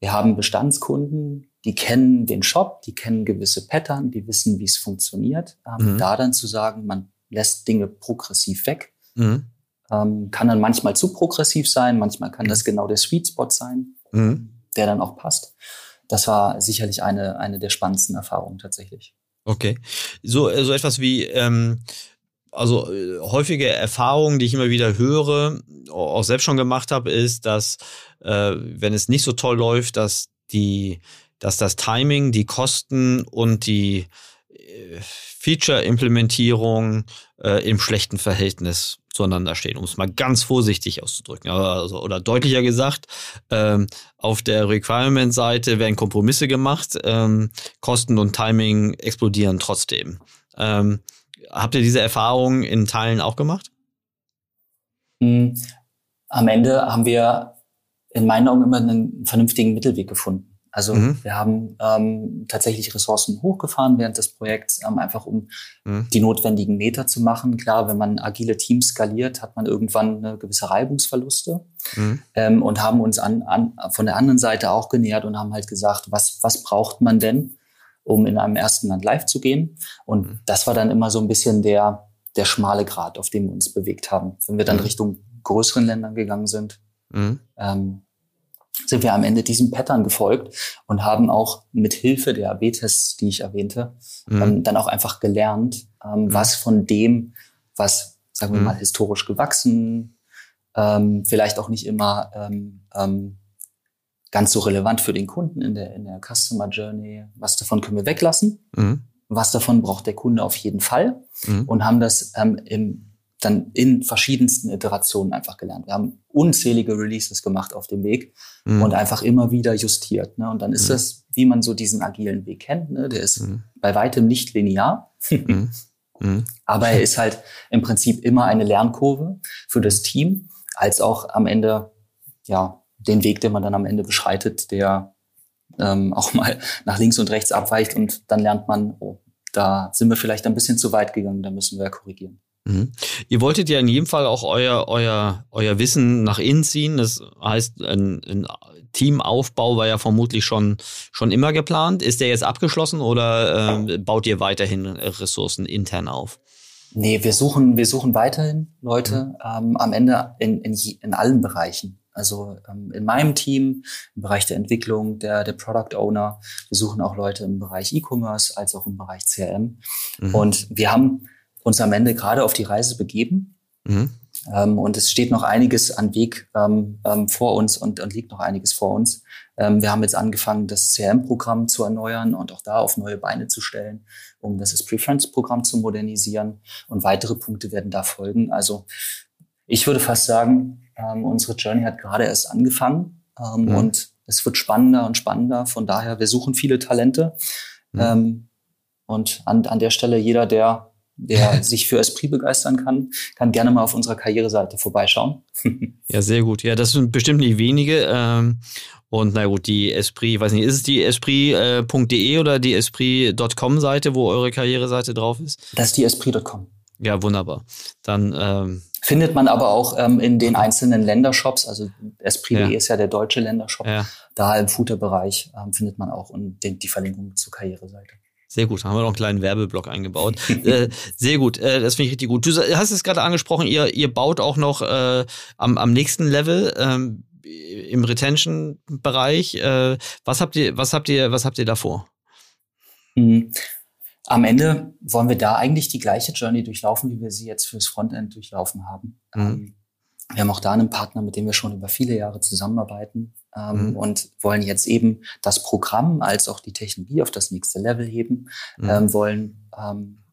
wir haben Bestandskunden, die kennen den Shop, die kennen gewisse Pattern, die wissen, wie es funktioniert. Ähm, mhm. Da dann zu sagen, man lässt Dinge progressiv weg, mhm. Ähm, kann dann manchmal zu progressiv sein, manchmal kann das genau der Sweet Spot sein mhm. der dann auch passt. Das war sicherlich eine, eine der spannendsten Erfahrungen tatsächlich. Okay. So, so etwas wie, ähm, also äh, häufige Erfahrungen, die ich immer wieder höre, auch selbst schon gemacht habe, ist, dass äh, wenn es nicht so toll läuft, dass die, dass das Timing, die Kosten und die äh, Feature-Implementierung äh, im schlechten Verhältnis zueinander stehen, um es mal ganz vorsichtig auszudrücken. Also, oder deutlicher gesagt, ähm, auf der Requirement-Seite werden Kompromisse gemacht, ähm, Kosten und Timing explodieren trotzdem. Ähm, habt ihr diese Erfahrung in Teilen auch gemacht? Hm, am Ende haben wir in meinen Augen immer einen vernünftigen Mittelweg gefunden. Also mhm. wir haben ähm, tatsächlich Ressourcen hochgefahren während des Projekts, ähm, einfach um mhm. die notwendigen Meter zu machen. Klar, wenn man agile Teams skaliert, hat man irgendwann eine gewisse Reibungsverluste mhm. ähm, und haben uns an, an, von der anderen Seite auch genähert und haben halt gesagt, was, was braucht man denn, um in einem ersten Land live zu gehen? Und mhm. das war dann immer so ein bisschen der, der schmale Grad, auf dem wir uns bewegt haben. Wenn wir dann mhm. Richtung größeren Ländern gegangen sind, mhm. ähm, sind wir am Ende diesem Pattern gefolgt und haben auch mit Hilfe der AB-Tests, die ich erwähnte, mhm. ähm, dann auch einfach gelernt, ähm, mhm. was von dem, was, sagen wir mhm. mal, historisch gewachsen, ähm, vielleicht auch nicht immer ähm, ähm, ganz so relevant für den Kunden in der, in der Customer Journey, was davon können wir weglassen, mhm. was davon braucht der Kunde auf jeden Fall mhm. und haben das ähm, im dann in verschiedensten Iterationen einfach gelernt. Wir haben unzählige Releases gemacht auf dem Weg mhm. und einfach immer wieder justiert. Ne? Und dann ist mhm. das, wie man so diesen agilen Weg kennt, ne? der ist mhm. bei weitem nicht linear. Mhm. Mhm. Aber er ist halt im Prinzip immer eine Lernkurve für das Team, als auch am Ende, ja, den Weg, den man dann am Ende beschreitet, der ähm, auch mal nach links und rechts abweicht und dann lernt man, oh, da sind wir vielleicht ein bisschen zu weit gegangen, da müssen wir korrigieren. Mhm. Ihr wolltet ja in jedem Fall auch euer, euer, euer Wissen nach innen ziehen. Das heißt, ein, ein Teamaufbau war ja vermutlich schon, schon immer geplant. Ist der jetzt abgeschlossen oder äh, baut ihr weiterhin Ressourcen intern auf? Nee, wir suchen, wir suchen weiterhin Leute mhm. ähm, am Ende in, in, in allen Bereichen. Also ähm, in meinem Team, im Bereich der Entwicklung, der, der Product Owner. Wir suchen auch Leute im Bereich E-Commerce als auch im Bereich CRM. Mhm. Und wir haben uns am Ende gerade auf die Reise begeben. Mhm. Ähm, und es steht noch einiges an Weg ähm, ähm, vor uns und, und, liegt noch einiges vor uns. Ähm, wir haben jetzt angefangen, das CRM-Programm zu erneuern und auch da auf neue Beine zu stellen, um das Preference-Programm zu modernisieren. Und weitere Punkte werden da folgen. Also ich würde fast sagen, ähm, unsere Journey hat gerade erst angefangen mhm. und es wird spannender und spannender. Von daher, wir suchen viele Talente. Mhm. und an, an der Stelle jeder, der der sich für Esprit begeistern kann, kann gerne mal auf unserer Karriereseite vorbeischauen. <laughs> ja, sehr gut. Ja, das sind bestimmt nicht wenige. Ähm, und na gut, die Esprit, weiß nicht, ist es die esprit.de oder die esprit.com Seite, wo eure Karriereseite drauf ist? Das ist die esprit.com. Ja, wunderbar. Dann ähm, findet man aber auch ähm, in den einzelnen Ländershops, also Esprit.de ja. ist ja der deutsche Ländershop, ja. da im Footer-Bereich ähm, findet man auch und den, die Verlinkung zur Karriereseite. Sehr gut, da haben wir noch einen kleinen Werbeblock eingebaut. <laughs> äh, sehr gut, äh, das finde ich richtig gut. Du hast es gerade angesprochen, ihr, ihr baut auch noch äh, am, am nächsten Level ähm, im Retention-Bereich. Äh, was habt ihr, was habt ihr, was habt ihr davor? Mhm. Am Ende wollen wir da eigentlich die gleiche Journey durchlaufen, wie wir sie jetzt fürs Frontend durchlaufen haben. Mhm. Ähm, wir haben auch da einen Partner, mit dem wir schon über viele Jahre zusammenarbeiten ähm, mhm. und wollen jetzt eben das Programm als auch die Technologie auf das nächste Level heben, mhm. ähm, wollen ähm,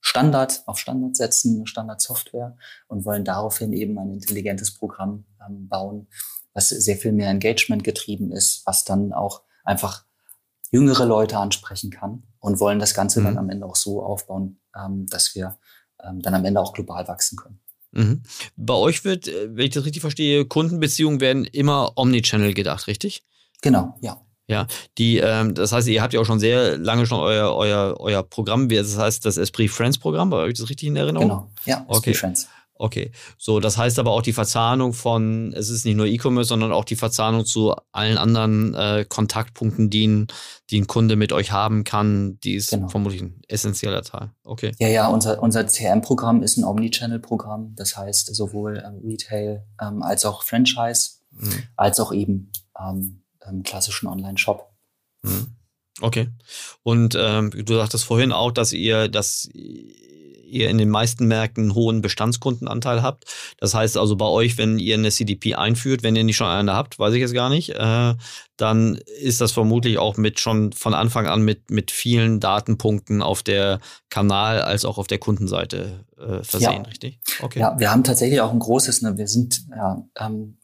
Standard auf Standard setzen, Standardsoftware und wollen daraufhin eben ein intelligentes Programm ähm, bauen, was sehr viel mehr Engagement getrieben ist, was dann auch einfach jüngere Leute ansprechen kann und wollen das Ganze mhm. dann am Ende auch so aufbauen, ähm, dass wir ähm, dann am Ende auch global wachsen können. Mhm. Bei euch wird, äh, wenn ich das richtig verstehe, Kundenbeziehungen werden immer Omnichannel gedacht, richtig? Genau, ja. Ja, die, ähm, das heißt, ihr habt ja auch schon sehr lange schon euer, euer, euer Programm, das heißt das Esprit Friends Programm, bei euch das richtig in Erinnerung? Genau, ja, Esprit okay. Friends. Okay, so das heißt aber auch die Verzahnung von, es ist nicht nur E-Commerce, sondern auch die Verzahnung zu allen anderen äh, Kontaktpunkten, die ein, die ein Kunde mit euch haben kann, die ist genau. vermutlich ein essentieller Teil. Okay. Ja, ja, unser, unser CRM-Programm ist ein Omnichannel-Programm, das heißt sowohl ähm, Retail ähm, als auch Franchise, mhm. als auch eben ähm, ähm klassischen Online-Shop. Mhm. Okay. Und ähm, du sagtest vorhin auch, dass ihr das ihr in den meisten Märkten einen hohen Bestandskundenanteil habt. Das heißt also bei euch, wenn ihr eine CDP einführt, wenn ihr nicht schon eine habt, weiß ich jetzt gar nicht, äh, dann ist das vermutlich auch mit schon von Anfang an mit, mit vielen Datenpunkten auf der Kanal- als auch auf der Kundenseite äh, versehen, ja. richtig? Okay. Ja, wir haben tatsächlich auch ein großes, ne, wir sind ja ähm,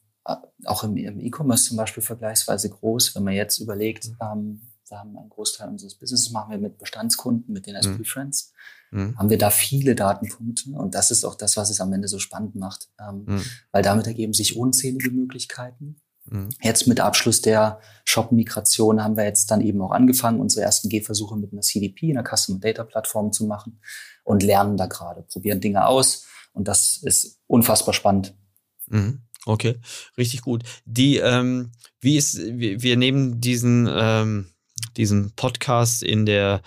auch im, im E-Commerce zum Beispiel vergleichsweise groß, wenn man jetzt überlegt, mhm. ähm, da haben wir einen Großteil unseres Business machen wir mit Bestandskunden, mit den SP mhm. Friends mhm. haben wir da viele Datenpunkte. Und das ist auch das, was es am Ende so spannend macht, ähm, mhm. weil damit ergeben sich unzählige Möglichkeiten. Mhm. Jetzt mit Abschluss der Shop-Migration haben wir jetzt dann eben auch angefangen, unsere ersten Gehversuche mit einer CDP, einer Customer Data Plattform zu machen und lernen da gerade, probieren Dinge aus und das ist unfassbar spannend. Mhm. Okay, richtig gut. Die, ähm, wie ist, wir, wir nehmen diesen, ähm, diesen Podcast in der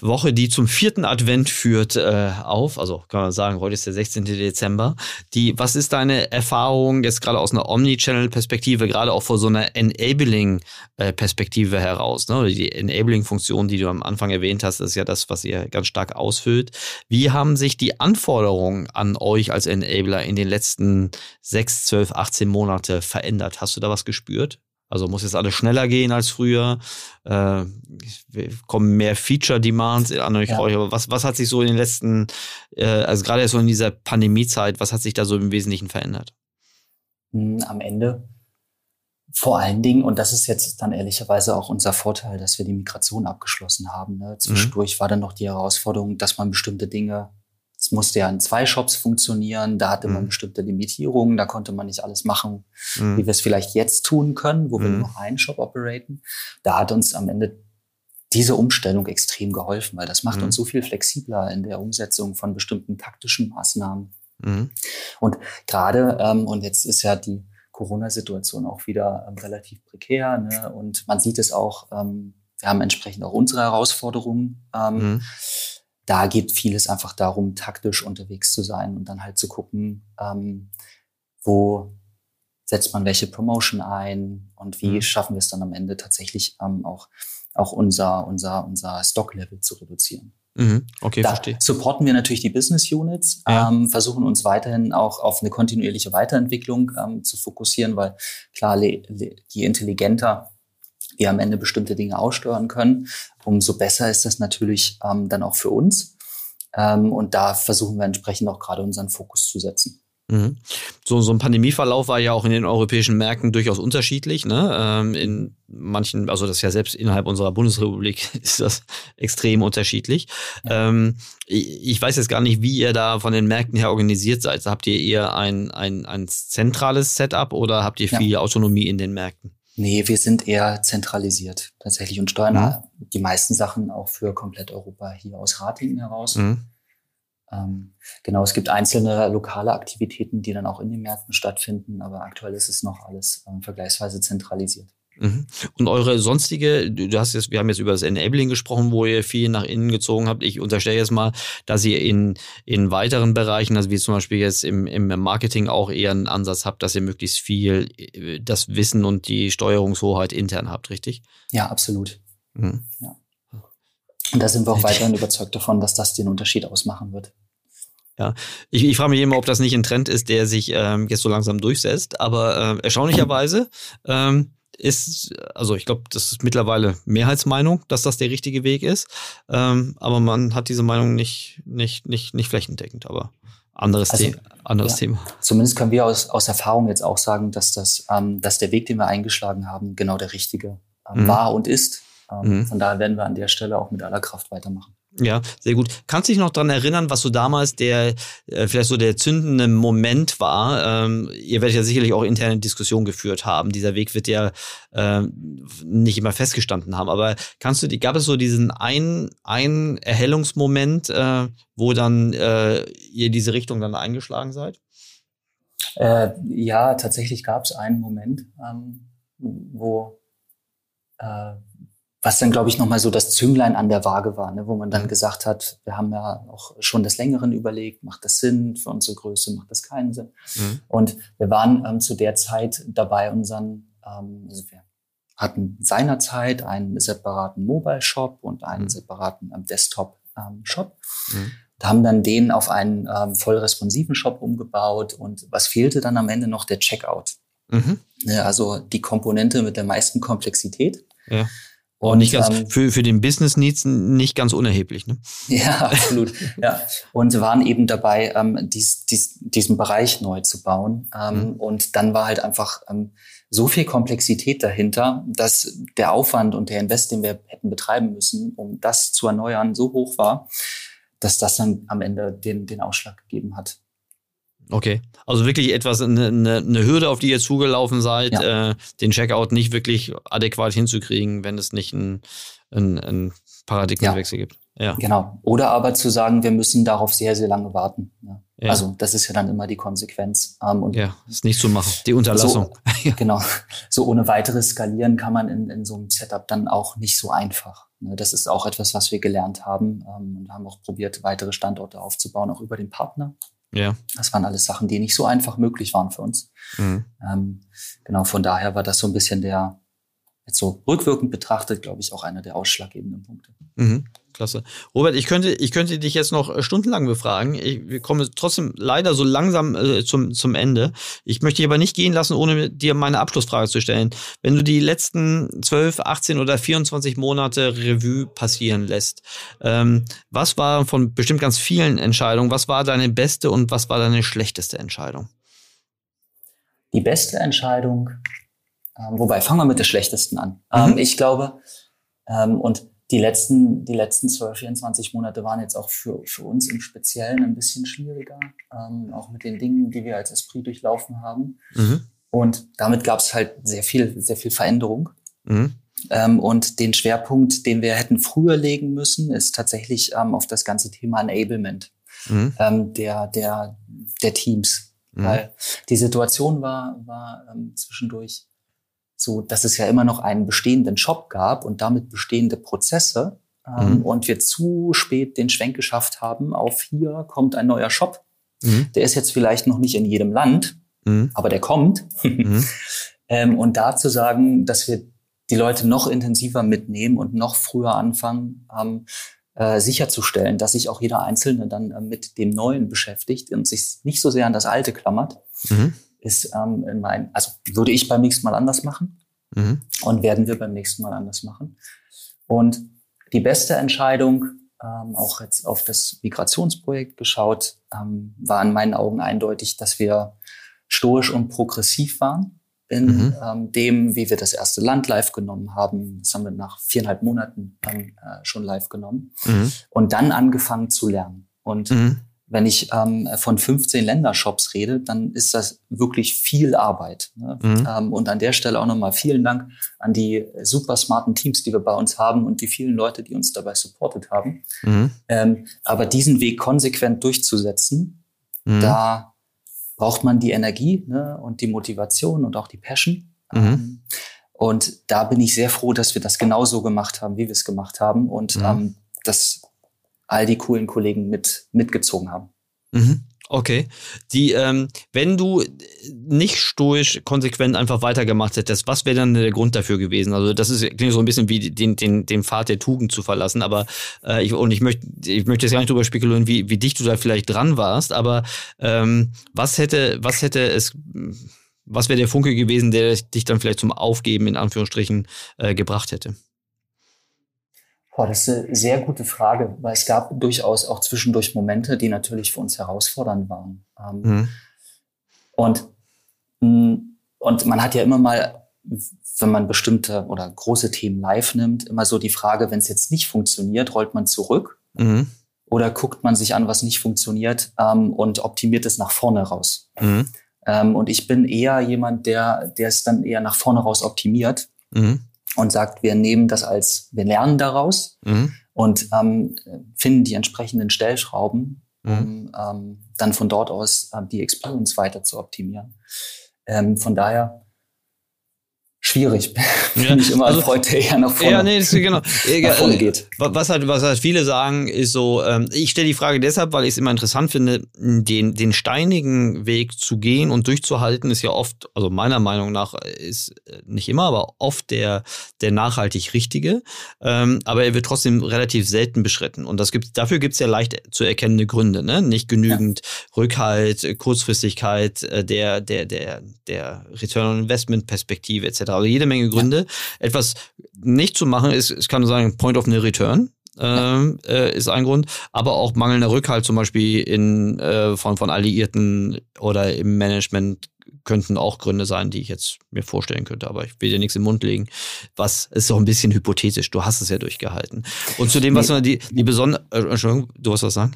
Woche, die zum vierten Advent führt, äh, auf. Also kann man sagen, heute ist der 16. Dezember. Die, was ist deine Erfahrung jetzt gerade aus einer Omnichannel-Perspektive, gerade auch vor so einer Enabling-Perspektive heraus? Ne? Die Enabling-Funktion, die du am Anfang erwähnt hast, ist ja das, was ihr ganz stark ausfüllt. Wie haben sich die Anforderungen an euch als Enabler in den letzten sechs, zwölf, 18 Monate verändert? Hast du da was gespürt? Also muss jetzt alles schneller gehen als früher. Äh, kommen mehr Feature-Demands an euch. Ja. Aber was, was hat sich so in den letzten, äh, also gerade so in dieser Pandemiezeit, was hat sich da so im Wesentlichen verändert? Hm, am Ende vor allen Dingen, und das ist jetzt dann ehrlicherweise auch unser Vorteil, dass wir die Migration abgeschlossen haben. Ne? Zwischendurch mhm. war dann noch die Herausforderung, dass man bestimmte Dinge es musste ja in zwei Shops funktionieren, da hatte man mhm. bestimmte Limitierungen, da konnte man nicht alles machen, mhm. wie wir es vielleicht jetzt tun können, wo mhm. wir nur noch einen Shop operaten. Da hat uns am Ende diese Umstellung extrem geholfen, weil das macht uns mhm. so viel flexibler in der Umsetzung von bestimmten taktischen Maßnahmen. Mhm. Und gerade, ähm, und jetzt ist ja die Corona-Situation auch wieder ähm, relativ prekär, ne? und man sieht es auch, ähm, wir haben entsprechend auch unsere Herausforderungen. Ähm, mhm da geht vieles einfach darum, taktisch unterwegs zu sein und dann halt zu gucken, ähm, wo setzt man welche Promotion ein und wie mhm. schaffen wir es dann am Ende tatsächlich ähm, auch, auch unser, unser, unser Stock-Level zu reduzieren. Mhm. Okay, da verstehe. supporten wir natürlich die Business Units, ja. ähm, versuchen uns weiterhin auch auf eine kontinuierliche Weiterentwicklung ähm, zu fokussieren, weil klar, je intelligenter wir am Ende bestimmte Dinge aussteuern können, umso besser ist das natürlich ähm, dann auch für uns. Ähm, und da versuchen wir entsprechend auch gerade unseren Fokus zu setzen. Mhm. So, so ein Pandemieverlauf war ja auch in den europäischen Märkten durchaus unterschiedlich. Ne? Ähm, in manchen, also das ist ja selbst innerhalb unserer Bundesrepublik <laughs> ist das extrem unterschiedlich. Ja. Ähm, ich weiß jetzt gar nicht, wie ihr da von den Märkten her organisiert seid. Habt ihr eher ein, ein, ein zentrales Setup oder habt ihr viel ja. Autonomie in den Märkten? Nee, wir sind eher zentralisiert tatsächlich und steuern mhm. die meisten Sachen auch für komplett Europa hier aus Ratingen heraus. Mhm. Ähm, genau, es gibt einzelne lokale Aktivitäten, die dann auch in den Märkten stattfinden, aber aktuell ist es noch alles ähm, vergleichsweise zentralisiert. Mhm. Und eure sonstige, du hast jetzt, wir haben jetzt über das Enabling gesprochen, wo ihr viel nach innen gezogen habt. Ich unterstelle jetzt mal, dass ihr in, in weiteren Bereichen, also wie zum Beispiel jetzt im, im Marketing auch eher einen Ansatz habt, dass ihr möglichst viel äh, das Wissen und die Steuerungshoheit intern habt, richtig? Ja, absolut. Mhm. Ja. Und da sind wir auch weiterhin überzeugt davon, dass das den Unterschied ausmachen wird. Ja, ich, ich frage mich immer, ob das nicht ein Trend ist, der sich ähm, jetzt so langsam durchsetzt. Aber äh, erstaunlicherweise ähm, ist, also ich glaube, das ist mittlerweile Mehrheitsmeinung, dass das der richtige Weg ist. Ähm, aber man hat diese Meinung nicht, nicht, nicht, nicht flächendeckend, aber anderes, also, The anderes ja, Thema. Zumindest können wir aus, aus Erfahrung jetzt auch sagen, dass das, ähm, dass der Weg, den wir eingeschlagen haben, genau der richtige ähm, mhm. war und ist. Ähm, mhm. Von daher werden wir an der Stelle auch mit aller Kraft weitermachen. Ja, sehr gut. Kannst du dich noch dran erinnern, was so damals der, äh, vielleicht so der zündende Moment war? Ähm, ihr werdet ja sicherlich auch interne Diskussionen geführt haben. Dieser Weg wird ja äh, nicht immer festgestanden haben. Aber kannst du, gab es so diesen einen, einen Erhellungsmoment, äh, wo dann äh, ihr diese Richtung dann eingeschlagen seid? Äh, ja, tatsächlich gab es einen Moment, ähm, wo äh, was dann, glaube ich, nochmal so das Zünglein an der Waage war, ne, wo man dann mhm. gesagt hat, wir haben ja auch schon des Längeren überlegt, macht das Sinn für unsere Größe, macht das keinen Sinn. Mhm. Und wir waren ähm, zu der Zeit dabei, unseren, ähm, also wir hatten seinerzeit einen separaten Mobile-Shop und einen mhm. separaten ähm, Desktop-Shop. Ähm, da haben dann den auf einen ähm, voll responsiven Shop umgebaut und was fehlte dann am Ende noch? Der Checkout. Mhm. Ja, also die Komponente mit der meisten Komplexität. Ja. Und nicht ganz, ähm, für, für den Business Needs nicht ganz unerheblich, ne? Ja, <laughs> absolut. ja. Und waren eben dabei, ähm, dies, dies, diesen Bereich neu zu bauen. Ähm, mhm. Und dann war halt einfach ähm, so viel Komplexität dahinter, dass der Aufwand und der Invest, den wir hätten betreiben müssen, um das zu erneuern, so hoch war, dass das dann am Ende den, den Ausschlag gegeben hat. Okay, also wirklich etwas, eine, eine Hürde, auf die ihr zugelaufen seid, ja. äh, den Checkout nicht wirklich adäquat hinzukriegen, wenn es nicht ein, ein, ein Paradigmenwechsel ja. gibt. Ja. Genau. Oder aber zu sagen, wir müssen darauf sehr, sehr lange warten. Ja. Ja. Also das ist ja dann immer die Konsequenz. Ähm, und ja, ist nicht zu machen. Die Unterlassung. So, <laughs> genau. So ohne weiteres skalieren kann man in, in so einem Setup dann auch nicht so einfach. Ne, das ist auch etwas, was wir gelernt haben ähm, und haben auch probiert, weitere Standorte aufzubauen, auch über den Partner. Ja. Das waren alles Sachen, die nicht so einfach möglich waren für uns. Mhm. Ähm, genau, von daher war das so ein bisschen der, jetzt so rückwirkend betrachtet, glaube ich, auch einer der ausschlaggebenden Punkte. Mhm. Klasse. Robert, ich könnte, ich könnte dich jetzt noch äh, stundenlang befragen. Ich, wir kommen trotzdem leider so langsam äh, zum, zum Ende. Ich möchte dich aber nicht gehen lassen, ohne dir meine Abschlussfrage zu stellen. Wenn du die letzten 12, 18 oder 24 Monate Revue passieren lässt, ähm, was war von bestimmt ganz vielen Entscheidungen, was war deine beste und was war deine schlechteste Entscheidung? Die beste Entscheidung, ähm, wobei, fangen wir mit der schlechtesten an. Ähm, mhm. ich glaube, ähm, und die letzten, die letzten 12, 24 Monate waren jetzt auch für, für uns im Speziellen ein bisschen schwieriger, ähm, auch mit den Dingen, die wir als Esprit durchlaufen haben. Mhm. Und damit gab es halt sehr viel, sehr viel Veränderung. Mhm. Ähm, und den Schwerpunkt, den wir hätten früher legen müssen, ist tatsächlich ähm, auf das ganze Thema Enablement mhm. ähm, der, der, der Teams. Mhm. Weil die Situation war, war ähm, zwischendurch so dass es ja immer noch einen bestehenden Shop gab und damit bestehende Prozesse ähm, mhm. und wir zu spät den Schwenk geschafft haben auf hier kommt ein neuer Shop. Mhm. Der ist jetzt vielleicht noch nicht in jedem Land, mhm. aber der kommt. Mhm. <laughs> ähm, und da zu sagen, dass wir die Leute noch intensiver mitnehmen und noch früher anfangen, ähm, äh, sicherzustellen, dass sich auch jeder Einzelne dann äh, mit dem Neuen beschäftigt und sich nicht so sehr an das Alte klammert. Mhm ist ähm, in mein, also würde ich beim nächsten Mal anders machen mhm. und werden wir beim nächsten Mal anders machen. Und die beste Entscheidung, ähm, auch jetzt auf das Migrationsprojekt geschaut, ähm, war in meinen Augen eindeutig, dass wir stoisch und progressiv waren in mhm. ähm, dem, wie wir das erste Land live genommen haben. Das haben wir nach viereinhalb Monaten ähm, äh, schon live genommen mhm. und dann angefangen zu lernen. Und mhm. Wenn ich ähm, von 15 Ländershops rede, dann ist das wirklich viel Arbeit. Ne? Mhm. Ähm, und an der Stelle auch nochmal vielen Dank an die super smarten Teams, die wir bei uns haben und die vielen Leute, die uns dabei supportet haben. Mhm. Ähm, aber diesen Weg konsequent durchzusetzen, mhm. da braucht man die Energie ne? und die Motivation und auch die Passion. Mhm. Ähm, und da bin ich sehr froh, dass wir das genauso gemacht haben, wie wir es gemacht haben. Und mhm. ähm, das all die coolen Kollegen mit, mitgezogen haben. Mhm. Okay. Die, ähm, wenn du nicht stoisch konsequent einfach weitergemacht hättest, was wäre dann der Grund dafür gewesen? Also das ist klingt so ein bisschen wie den, den, den Pfad der Tugend zu verlassen, aber äh, ich, und ich möchte ich möchte jetzt gar nicht darüber spekulieren, wie, wie dicht du da vielleicht dran warst, aber ähm, was hätte, was hätte es was wäre der Funke gewesen, der dich dann vielleicht zum Aufgeben in Anführungsstrichen äh, gebracht hätte? Boah, das ist eine sehr gute Frage, weil es gab durchaus auch zwischendurch Momente, die natürlich für uns herausfordernd waren. Ähm, mhm. Und, mm, und man hat ja immer mal, wenn man bestimmte oder große Themen live nimmt, immer so die Frage, wenn es jetzt nicht funktioniert, rollt man zurück mhm. oder guckt man sich an, was nicht funktioniert ähm, und optimiert es nach vorne raus. Mhm. Ähm, und ich bin eher jemand, der, der es dann eher nach vorne raus optimiert. Mhm und sagt, wir nehmen das als, wir lernen daraus mhm. und ähm, finden die entsprechenden Stellschrauben, mhm. um ähm, dann von dort aus äh, die Experience weiter zu optimieren. Ähm, von daher schwierig. <laughs> Ja. Bin ich immer also, Freund, der eher nach vorne, ja, nee, das ist genau. <laughs> nach vorne geht. Was halt, was halt viele sagen, ist so, ähm, ich stelle die Frage deshalb, weil ich es immer interessant finde, den, den steinigen Weg zu gehen und durchzuhalten, ist ja oft, also meiner Meinung nach ist äh, nicht immer, aber oft der, der nachhaltig richtige. Ähm, aber er wird trotzdem relativ selten beschritten. Und das gibt, dafür gibt es ja leicht zu erkennende Gründe, ne? Nicht genügend ja. Rückhalt, Kurzfristigkeit, äh, der, der, der, der Return on Investment Perspektive etc. Also jede Menge Gründe. Ja. Etwas nicht zu machen ist, ich kann sagen, Point of No Return. Ähm, äh, ist ein Grund, aber auch mangelnder Rückhalt zum Beispiel in, äh, von, von Alliierten oder im Management könnten auch Gründe sein, die ich jetzt mir vorstellen könnte, aber ich will dir nichts im Mund legen. Was ist doch ein bisschen hypothetisch. Du hast es ja durchgehalten. Und zu dem, was nee. die, die besondere, äh, Entschuldigung, du hast was sagen?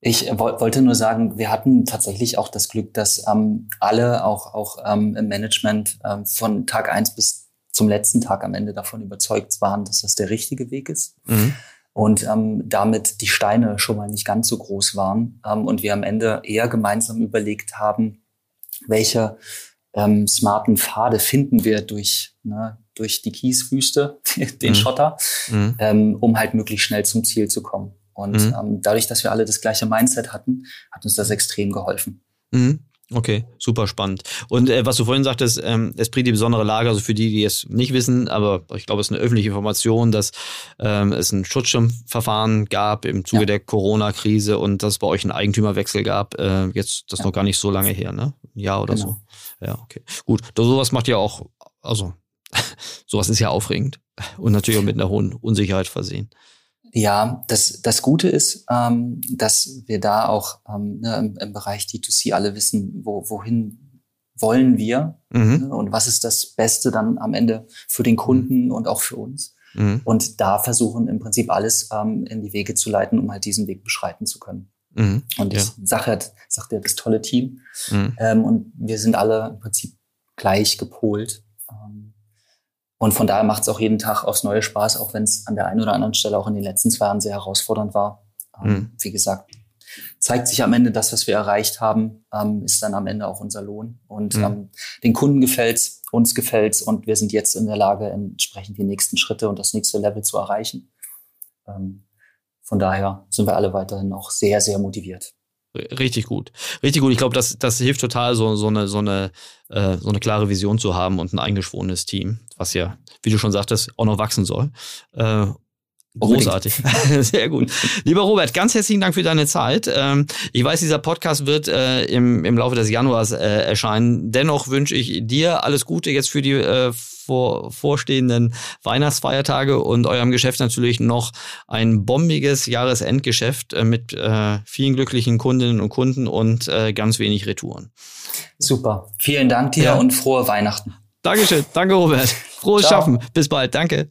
Ich wollte nur sagen, wir hatten tatsächlich auch das Glück, dass ähm, alle, auch, auch ähm, im Management, ähm, von Tag eins bis zum letzten Tag am Ende davon überzeugt waren, dass das der richtige Weg ist. Mhm. Und ähm, damit die Steine schon mal nicht ganz so groß waren. Ähm, und wir am Ende eher gemeinsam überlegt haben, welche ähm, smarten Pfade finden wir durch, ne, durch die Kieswüste, <laughs> den mhm. Schotter, mhm. Ähm, um halt möglichst schnell zum Ziel zu kommen. Und mhm. ähm, dadurch, dass wir alle das gleiche Mindset hatten, hat uns das extrem geholfen. Mhm. Okay, super spannend. Und äh, was du vorhin sagtest, ähm, Esprit die besondere Lage, also für die, die es nicht wissen, aber ich glaube, es ist eine öffentliche Information, dass ähm, es ein Schutzschirmverfahren gab im Zuge ja. der Corona-Krise und dass es bei euch einen Eigentümerwechsel gab. Äh, jetzt, das ist ja. noch gar nicht so lange her, ne? Ein Jahr oder genau. so. Ja, okay. Gut, sowas macht ja auch, also <laughs> sowas ist ja aufregend und natürlich auch mit einer hohen Unsicherheit versehen. Ja, das, das Gute ist, ähm, dass wir da auch ähm, ne, im, im, Bereich D2C alle wissen, wo, wohin wollen wir mhm. ne, und was ist das Beste dann am Ende für den Kunden mhm. und auch für uns. Mhm. Und da versuchen im Prinzip alles ähm, in die Wege zu leiten, um halt diesen Weg beschreiten zu können. Mhm. Und ich ja. sage halt, sagt ja das tolle Team. Mhm. Ähm, und wir sind alle im Prinzip gleich gepolt. Ähm, und von daher macht es auch jeden Tag aufs neue Spaß, auch wenn es an der einen oder anderen Stelle auch in den letzten zwei Jahren sehr herausfordernd war. Ähm, mhm. Wie gesagt, zeigt sich am Ende das, was wir erreicht haben, ähm, ist dann am Ende auch unser Lohn. Und mhm. ähm, den Kunden gefällt's, uns gefällt's und wir sind jetzt in der Lage, entsprechend die nächsten Schritte und das nächste Level zu erreichen. Ähm, von daher sind wir alle weiterhin auch sehr, sehr motiviert. Richtig gut. Richtig gut. Ich glaube, das, das hilft total, so, so, eine, so, eine, äh, so eine klare Vision zu haben und ein eingeschworenes Team, was ja, wie du schon sagtest, auch noch wachsen soll. Äh, Großartig. <laughs> Sehr gut. Lieber Robert, ganz herzlichen Dank für deine Zeit. Ähm, ich weiß, dieser Podcast wird äh, im, im Laufe des Januars äh, erscheinen. Dennoch wünsche ich dir alles Gute jetzt für die äh, vor, vorstehenden Weihnachtsfeiertage und eurem Geschäft natürlich noch ein bombiges Jahresendgeschäft mit vielen glücklichen Kundinnen und Kunden und ganz wenig Retouren. Super. Vielen Dank dir ja. und frohe Weihnachten. Dankeschön. Danke, Robert. Frohes Ciao. Schaffen. Bis bald. Danke.